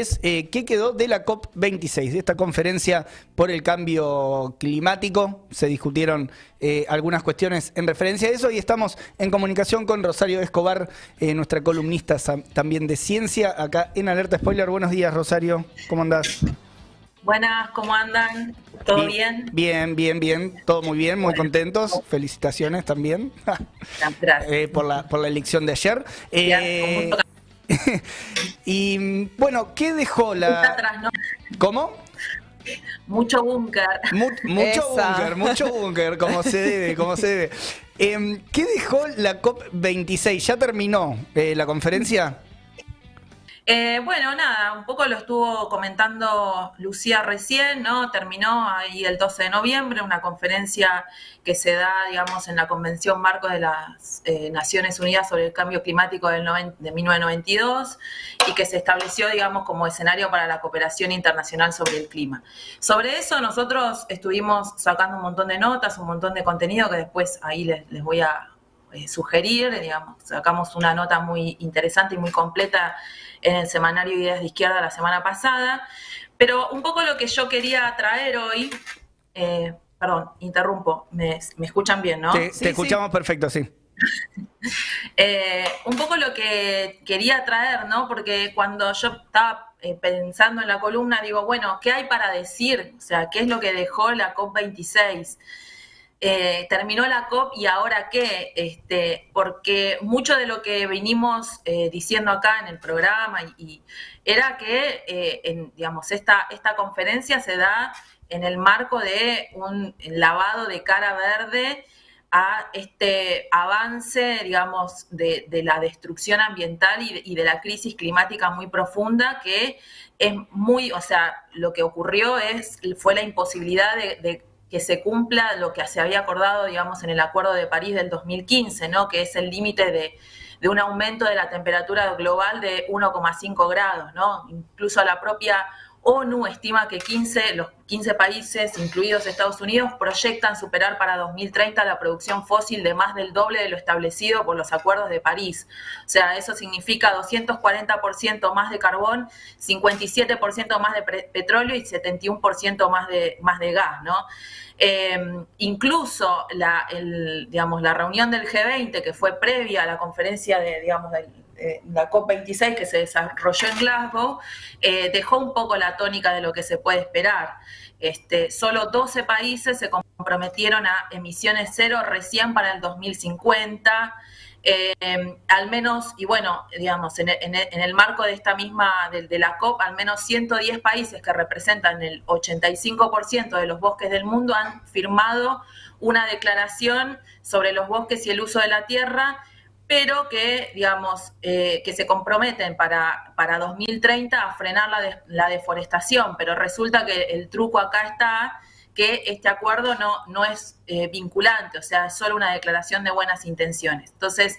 es eh, qué quedó de la COP26, de esta conferencia por el cambio climático. Se discutieron eh, algunas cuestiones en referencia a eso y estamos en comunicación con Rosario Escobar, eh, nuestra columnista también de ciencia, acá en Alerta Spoiler. Buenos días, Rosario, ¿cómo andás? Buenas, ¿cómo andan? ¿Todo bien? Bien, bien, bien, todo muy bien, muy contentos. Felicitaciones también Gracias. por, la, por la elección de ayer. y bueno, ¿qué dejó la. ¿Cómo? Mucho búnker. mucho búnker, mucho búnker, como se debe, como se debe. Em, ¿Qué dejó la COP26? ¿Ya terminó eh, la conferencia? Eh, bueno, nada, un poco lo estuvo comentando Lucía recién, ¿no? Terminó ahí el 12 de noviembre una conferencia que se da, digamos, en la Convención Marco de las eh, Naciones Unidas sobre el Cambio Climático del de 1992 y que se estableció, digamos, como escenario para la cooperación internacional sobre el clima. Sobre eso nosotros estuvimos sacando un montón de notas, un montón de contenido que después ahí les voy a eh, sugerir, digamos, sacamos una nota muy interesante y muy completa en el semanario Ideas de Izquierda la semana pasada, pero un poco lo que yo quería traer hoy, eh, perdón, interrumpo, me, escuchan bien, ¿no? Sí, te escuchamos perfecto, sí. Eh, un poco lo que quería traer, ¿no? Porque cuando yo estaba pensando en la columna, digo, bueno, ¿qué hay para decir? O sea, ¿qué es lo que dejó la COP26? Eh, terminó la COP y ahora qué, este, porque mucho de lo que venimos eh, diciendo acá en el programa y, era que, eh, digamos, esta, esta conferencia se da en el marco de un lavado de cara verde a este avance, digamos, de, la destrucción ambiental y de, la crisis climática muy profunda que es muy, o sea, lo que ocurrió es, fue la imposibilidad de que se cumpla lo que se había acordado, digamos, en el Acuerdo de París del 2015, ¿no? que es el límite de, de, un aumento de la temperatura global de 1,5 grados. ¿no? Incluso la propia ONU estima que 15, los 15 países, incluidos Estados Unidos, proyectan superar para 2030 la producción fósil de más del doble de lo establecido por los acuerdos de París. O sea, eso significa 240% más de carbón, 57% más de petróleo y 71% más de, más de gas, ¿no? Em, incluso la, digamos, la reunión del G20, que fue previa a la conferencia de, digamos, del eh, la COP26 que se desarrolló en Glasgow, eh, dejó un poco la tónica de lo que se puede esperar. Este, solo 12 países se comprometieron a emisiones cero recién para el 2050. Eh, al menos, y bueno, digamos, en, el marco de esta misma, de, la COP, al menos 110 países que representan el 85% de los bosques del mundo han firmado una declaración sobre los bosques y el uso de la tierra pero que, digamos, eh, que se comprometen para, para 2030 a frenar la, la, deforestación, pero resulta que el truco acá está que este acuerdo no, no es eh, vinculante, o sea, es solo una declaración de buenas intenciones. Entonces,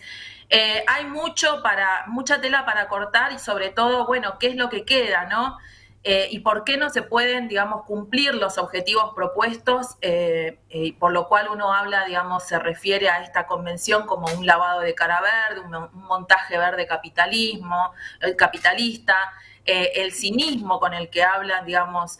eh, hay mucho para, mucha tela para cortar y sobre todo, bueno, qué es lo que queda, ¿no? Eh, y por qué no se pueden, digamos, cumplir los objetivos propuestos, eh, eh, por lo cual uno habla, digamos, se refiere a esta convención como un lavado de cara verde, un, montaje verde capitalismo, capitalista, el cinismo con el que hablan, digamos,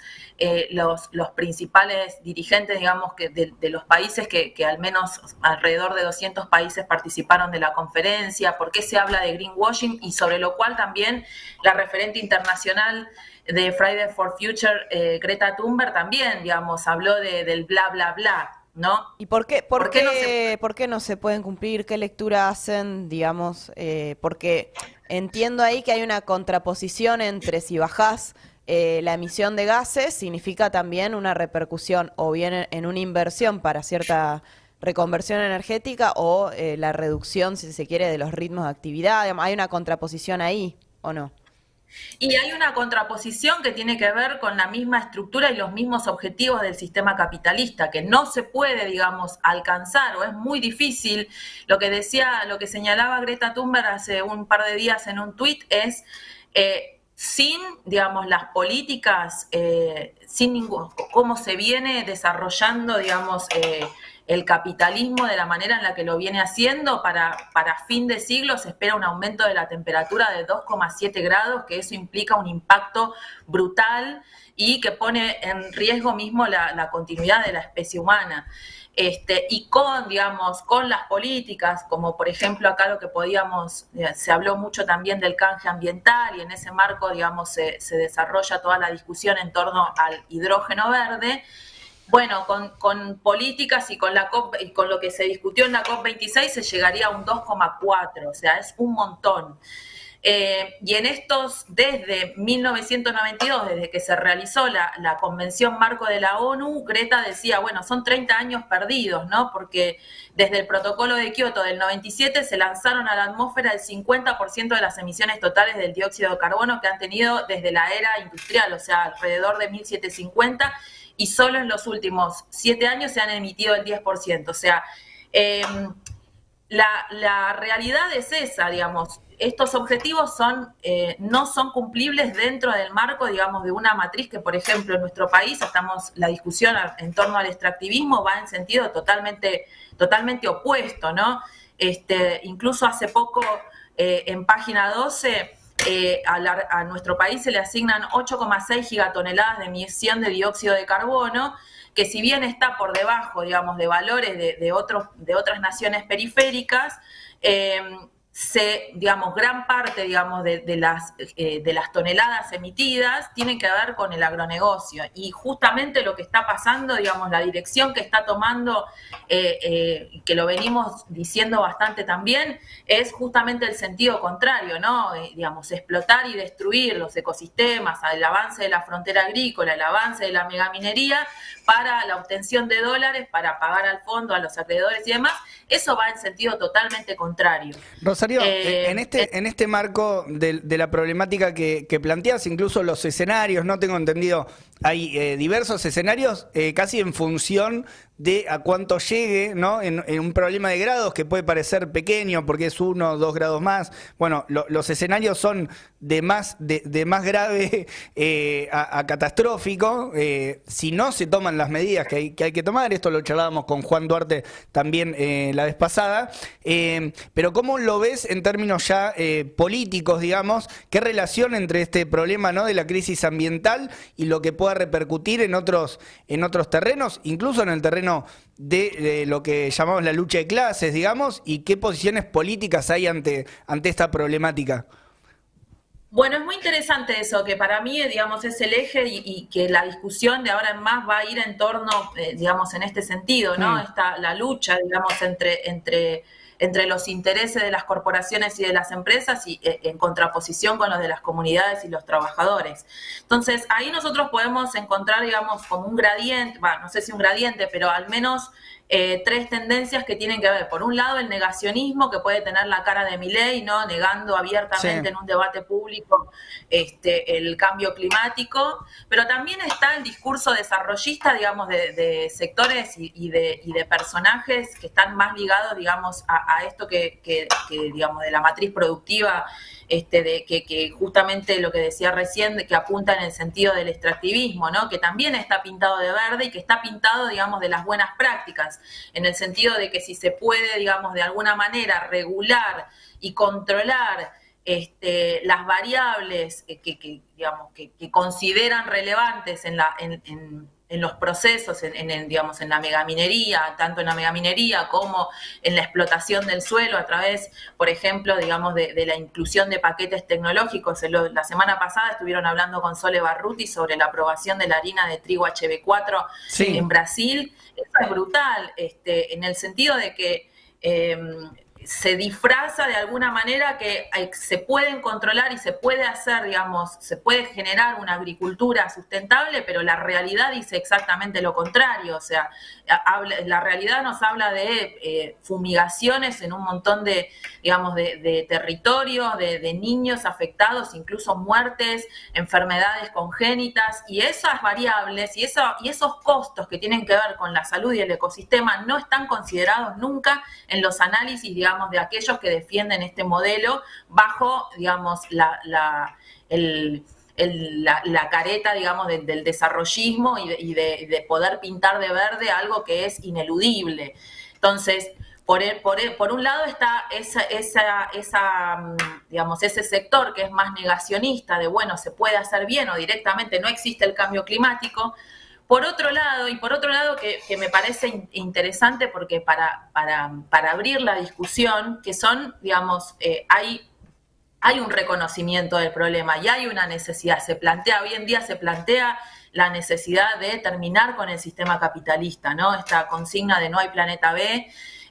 los, los, principales dirigentes, digamos, que de, los países que, que, al menos alrededor de 200 países participaron de la conferencia, por qué se habla de greenwashing y sobre lo cual también la referente internacional de Friday for Future, eh, Greta Thunberg también, digamos, habló de, del bla, bla, bla. ¿No? ¿Y por qué, por, qué, no se... por qué no se pueden cumplir? ¿Qué lectura hacen, digamos? Eh, porque entiendo ahí que hay una contraposición entre si bajás eh, la emisión de gases, significa también una repercusión o bien en, una inversión para cierta reconversión energética o la reducción, si se quiere, de los ritmos de actividad. ¿Hay una contraposición ahí o no? Y hay una contraposición que tiene que ver con la misma estructura y los mismos objetivos del sistema capitalista, que no se puede, digamos, alcanzar o es muy difícil. Lo que decía, lo que señalaba Greta Thunberg hace un par de días en un tuit es, eh, sin, digamos, las políticas, eh, sin ningún, cómo se viene desarrollando, digamos, eh, el capitalismo de la manera en la que lo viene haciendo, para, para fin de siglo se espera un aumento de la temperatura de 2,7 grados, que eso implica un impacto brutal y que pone en riesgo mismo la, la continuidad de la especie humana. Este, y con, digamos, con las políticas, como por ejemplo acá lo que podíamos, eh, se habló mucho también del canje ambiental y en ese marco, digamos, se, desarrolla toda la discusión en torno al hidrógeno verde. Bueno, con, con, políticas y con, la COP, y con lo que se discutió en la COP26 se llegaría a un 2,4, o sea, es un montón. Eh, y en estos, desde 1992, desde que se realizó la, Convención Marco de la ONU, Greta decía, bueno, son 30 años perdidos, ¿no? Porque desde el protocolo de Kioto del 97 se lanzaron a la atmósfera el 50% de las emisiones totales del dióxido de carbono que han tenido desde la era industrial, o sea, alrededor de 1750, y solo en los últimos siete años se han emitido el 10%. O sea, em, la, la realidad es esa, digamos estos objetivos eh, no son cumplibles dentro del marco, digamos, de una matriz que, por ejemplo, en nuestro país estamos, la discusión en torno al extractivismo va en sentido totalmente, totalmente opuesto, ¿no? Este, incluso hace poco, eh, en página 12, eh, a, nuestro país se le asignan 8,6 gigatoneladas de emisión de dióxido de carbono, que si bien está por debajo, digamos, de valores de, otros, de otras naciones periféricas, se, digamos, gran parte, digamos, de, las, eh, de las toneladas emitidas tienen que ver con el agronegocio. Y justamente lo que está pasando, digamos, la dirección que está tomando, eh, eh, que lo venimos diciendo bastante también, es justamente el sentido contrario, ¿no? digamos, explotar y destruir los ecosistemas, el avance de la frontera agrícola, el avance de la megaminería, para la obtención de dólares, para pagar al fondo, a los acreedores y demás, eso va en sentido totalmente contrario. Eh, eh, en, este, eh, en este marco de, la problemática que, que, planteas, incluso los escenarios, no tengo entendido, hay diversos escenarios casi en función de a cuánto llegue, ¿no? En, un problema de grados que puede parecer pequeño porque es uno o dos grados más. Bueno, los escenarios son de más, de, más grave eh, a, catastrófico eh, si no se toman las medidas que hay que, hay que tomar. Esto lo charlábamos con Juan Duarte también eh, la vez pasada. pero ¿cómo lo ves en términos ya políticos, digamos? ¿Qué relación entre este problema ¿no? de la crisis ambiental y lo que pueda repercutir en otros, en otros terrenos, incluso en el terreno de, lo que llamamos la lucha de clases, digamos, y qué posiciones políticas hay ante, ante esta problemática. Bueno, es muy interesante eso, que para mí, digamos, es el eje y, que la discusión de ahora en más va a ir en torno, eh, digamos, en este sentido, ¿no? Mm. La lucha, digamos, entre, entre entre los intereses de las corporaciones y de las empresas y eh, en contraposición con los de las comunidades y los trabajadores. Entonces, ahí nosotros podemos encontrar, digamos, como un gradiente, bueno, no sé si un gradiente, pero al menos eh, tres tendencias que tienen que ver. Por un lado, el negacionismo que puede tener la cara de ley, ¿no? Negando abiertamente en un debate público este, el cambio climático, pero también está el discurso desarrollista, digamos, de, sectores y, de, y, de, personajes que están más ligados, digamos, a, esto que, que, digamos, de la matriz productiva este, de que, justamente lo que decía recién, que apunta en el sentido del extractivismo, ¿no? que también está pintado de verde y que está pintado, digamos, de las buenas prácticas, en el sentido de que si se puede, digamos, de alguna manera regular y controlar este, las variables que, digamos, que, consideran relevantes en la, en los procesos, en, digamos, en la megaminería, tanto en la megaminería como en la explotación del suelo a través, por ejemplo, digamos, de, la inclusión de paquetes tecnológicos. La semana pasada estuvieron hablando con Sole Barruti sobre la aprobación de la harina de trigo HB4 en Brasil. Eso es brutal, este, en el sentido de que... Em, se disfraza de alguna manera que se pueden controlar y se puede hacer, digamos, se puede generar una agricultura sustentable, pero la realidad dice exactamente lo contrario. O sea, la realidad nos habla de eh, fumigaciones en un montón de, digamos, de, territorios, de, niños afectados, incluso muertes, enfermedades congénitas, y esas variables y, eso, y esos costos que tienen que ver con la salud y el ecosistema no están considerados nunca en los análisis, digamos, de aquellos que defienden este modelo bajo, digamos, la, la, la, careta, digamos, del desarrollismo y, de, poder pintar de verde algo que es ineludible. Entonces, por, por, por, un lado está esa, esa, esa, mm, digamos, ese sector que es más negacionista de, bueno, se puede hacer bien o directamente no existe el cambio climático. Por otro lado, y por otro lado que, me parece interesante porque para, para, para, abrir la discusión, que son, digamos, eh, hay hay un reconocimiento del problema y hay una necesidad. Se plantea, hoy en día se plantea la necesidad de terminar con el sistema capitalista, ¿no? Esta consigna de no hay planeta B.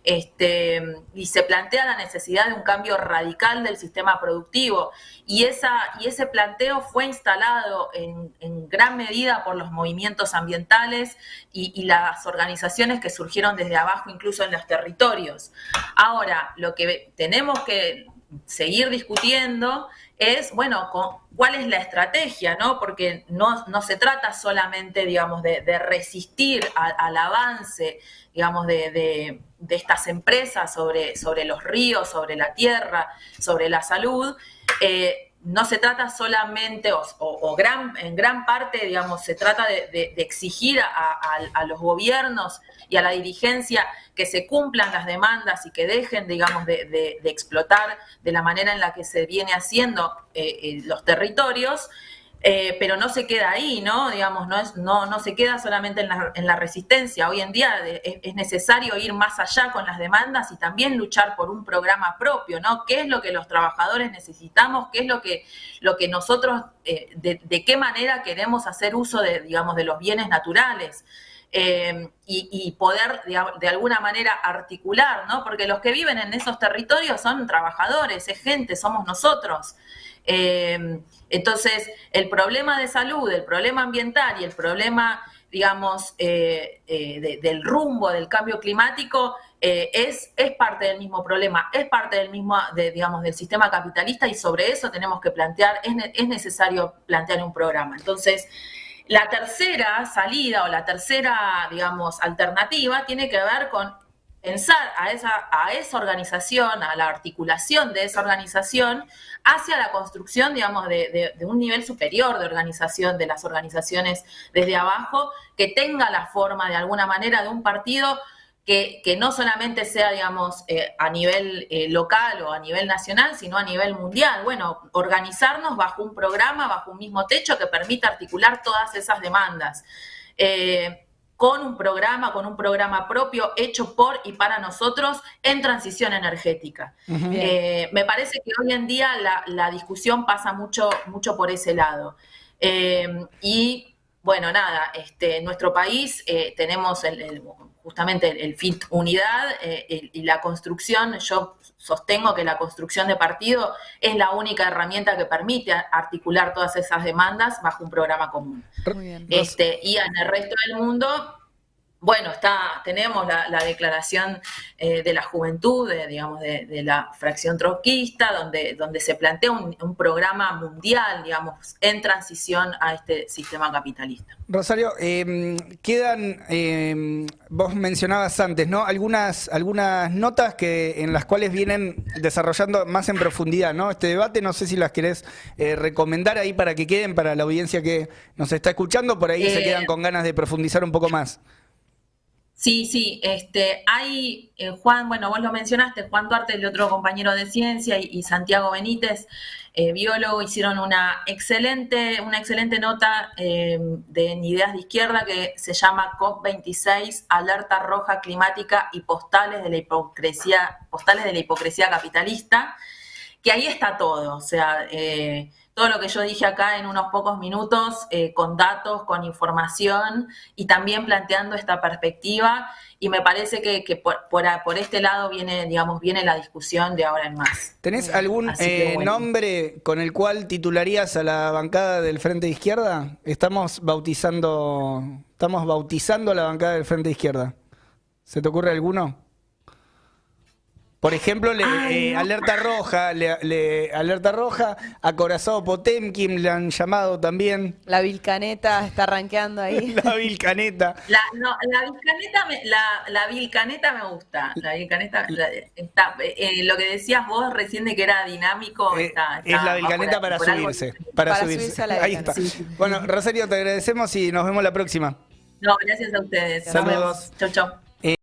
Este, y se plantea la necesidad de un cambio radical del sistema productivo. Y, esa, y ese planteo fue instalado en, gran medida por los movimientos ambientales y, y, las organizaciones que surgieron desde abajo, incluso en los territorios. Ahora, lo que tenemos que seguir discutiendo es, bueno, cuál es la estrategia, ¿no? Porque no, se trata solamente, digamos, de, resistir al avance, digamos, de, estas empresas sobre, sobre los ríos, sobre la tierra, sobre la salud, eh, no se trata solamente, o, gran, en gran parte, digamos, se trata de, exigir a, los gobiernos y a la dirigencia que se cumplan las demandas y que dejen, digamos, de, explotar de la manera en la que se viene haciendo eh, eh, los territorios, eh, pero no se queda ahí, ¿no? Digamos, no, es, no, no se queda solamente en la, en la resistencia. Hoy en día es, necesario ir más allá con las demandas y también luchar por un programa propio, ¿no? ¿Qué es lo que los trabajadores necesitamos? ¿Qué es lo que, lo que nosotros, eh, de, qué manera queremos hacer uso de, digamos, de los bienes naturales? Eh, y, poder de, alguna manera articular, ¿no? Porque los que viven en esos territorios son trabajadores, es gente, somos nosotros. Eh, entonces, el problema de salud, el problema ambiental y el problema, digamos, eh, eh, del rumbo del cambio climático es, es parte del mismo problema, es parte del mismo, digamos, del sistema capitalista y sobre eso tenemos que plantear, es, es necesario plantear un programa. Entonces, la tercera salida o la tercera, digamos, alternativa tiene que ver con pensar a esa, a esa organización, a la articulación de esa organización, hacia la construcción, digamos, de, un nivel superior de organización de las organizaciones desde abajo, que tenga la forma de alguna manera de un partido que, no solamente sea, digamos, eh, a nivel eh, local o a nivel nacional, sino a nivel mundial. Bueno, organizarnos bajo un programa, bajo un mismo techo que permita articular todas esas demandas. Eh, con un programa, con un programa propio hecho por y para nosotros en transición energética. Eh, me parece que hoy en día la, discusión pasa mucho, mucho por ese lado. Eh, y bueno, nada, este, en nuestro país eh, tenemos el, justamente el, FIT unidad y la construcción, yo sostengo que la construcción de partido es la única herramienta que permite articular todas esas demandas bajo un programa común. Este, y en el resto del mundo bueno, está, tenemos la, declaración eh, de la juventud, de, digamos, de, la fracción trotskista, donde, donde se plantea un, programa mundial, digamos, en transición a este sistema capitalista. Rosario, em, quedan, em, vos mencionabas antes, ¿no? Algunas, algunas notas que, en las cuales vienen desarrollando más en profundidad, ¿no? Este debate, no sé si las querés eh, recomendar ahí para que queden para la audiencia que nos está escuchando, por ahí se eh, quedan con ganas de profundizar un poco más. Sí, sí, este, hay, eh, Juan, bueno, vos lo mencionaste, Juan Duarte, el otro compañero de ciencia, y, Santiago Benítez, eh, biólogo, hicieron una excelente, una excelente nota eh, de Ideas de Izquierda que se llama COP26, Alerta Roja Climática y Postales de la Hipocresía, Postales de la Hipocresía Capitalista, que ahí está todo, o sea, todo lo que yo dije acá en unos pocos minutos, eh, con datos, con información y también planteando esta perspectiva. Y me parece que, por, este lado viene, digamos, viene la discusión de ahora en más. ¿Tenés algún eh, nombre con el cual titularías a la bancada del Frente de Izquierda? Estamos bautizando, estamos bautizando la bancada del Frente de Izquierda. ¿Se te ocurre alguno? Por ejemplo, le- Ay, eh, no. alerta roja, le, le- alerta roja, acorazado Potemkin le han llamado también. La Vilcaneta está rankeando ahí. La Vilcaneta. La, no, la Vilcaneta me, la, la Vilcaneta me gusta. La Vilcaneta la- está, eh, lo que decías vos recién de que era dinámico, Eh, está, es está- la Vilcaneta por- para por algo- subirse. Para, Para subirse. subirse a la Ahí está. Vilcaneta. Bueno, Rosario, te agradecemos y nos vemos la próxima. No, gracias a ustedes. Nos Saludos. vemos. Chau, chau.